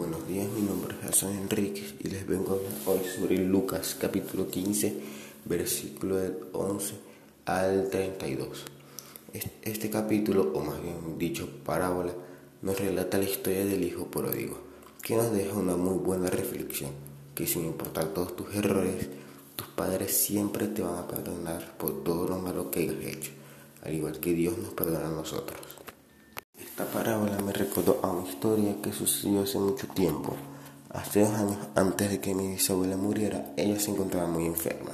Buenos días, mi nombre es Hassan Enríquez y les vengo a hablar hoy sobre Lucas capítulo 15, versículo del 11 al 32. Este capítulo, o más bien dicho parábola, nos relata la historia del hijo pródigo, que nos deja una muy buena reflexión, que sin importar todos tus errores, tus padres siempre te van a perdonar por todo lo malo que hayas hecho, al igual que Dios nos perdona a nosotros. Esta parábola me recordó a una historia que sucedió hace mucho tiempo. Hace dos años antes de que mi bisabuela muriera, ella se encontraba muy enferma.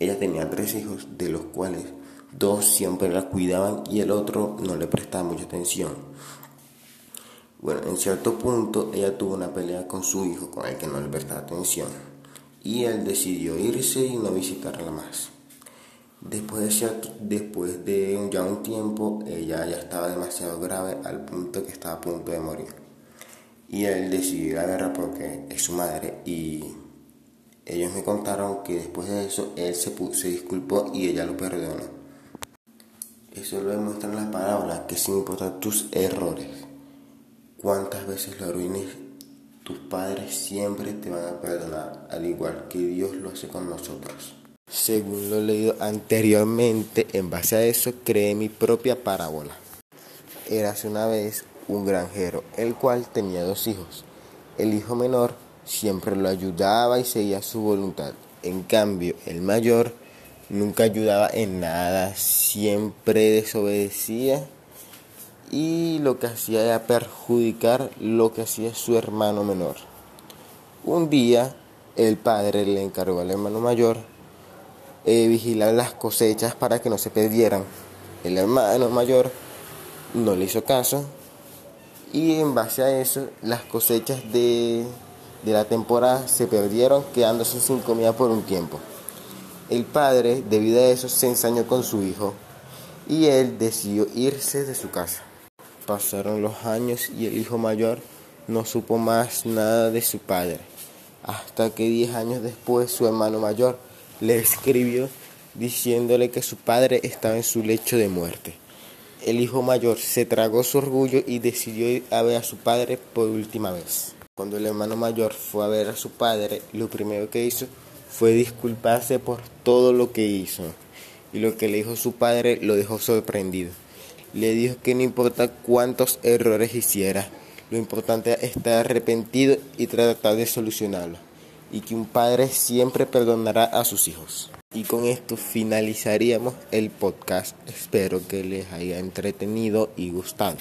Ella tenía tres hijos, de los cuales dos siempre la cuidaban y el otro no le prestaba mucha atención. Bueno, en cierto punto ella tuvo una pelea con su hijo, con el que no le prestaba atención, y él decidió irse y no visitarla más. Después de, después de ya un tiempo, ella ya estaba demasiado grave al punto que estaba a punto de morir. Y él decidió ir a verla porque es su madre y ellos me contaron que después de eso él se, se disculpó y ella lo perdonó. Eso lo demuestra en las palabras que sin importar tus errores, cuántas veces lo arruines, tus padres siempre te van a perdonar, al igual que Dios lo hace con nosotros. Según lo leído anteriormente, en base a eso creé mi propia parábola. Érase una vez un granjero, el cual tenía dos hijos. El hijo menor siempre lo ayudaba y seguía su voluntad. En cambio, el mayor nunca ayudaba en nada, siempre desobedecía y lo que hacía era perjudicar lo que hacía su hermano menor. Un día, el padre le encargó al hermano mayor eh, vigilar las cosechas para que no se perdieran. El hermano mayor no le hizo caso y en base a eso las cosechas de, de la temporada se perdieron quedándose sin comida por un tiempo. El padre, debido a eso, se ensañó con su hijo y él decidió irse de su casa. Pasaron los años y el hijo mayor no supo más nada de su padre, hasta que diez años después su hermano mayor le escribió diciéndole que su padre estaba en su lecho de muerte. El hijo mayor se tragó su orgullo y decidió ir a ver a su padre por última vez. Cuando el hermano mayor fue a ver a su padre, lo primero que hizo fue disculparse por todo lo que hizo. Y lo que le dijo su padre lo dejó sorprendido. Le dijo que no importa cuántos errores hiciera, lo importante es estar arrepentido y tratar de solucionarlo y que un padre siempre perdonará a sus hijos. Y con esto finalizaríamos el podcast. Espero que les haya entretenido y gustado.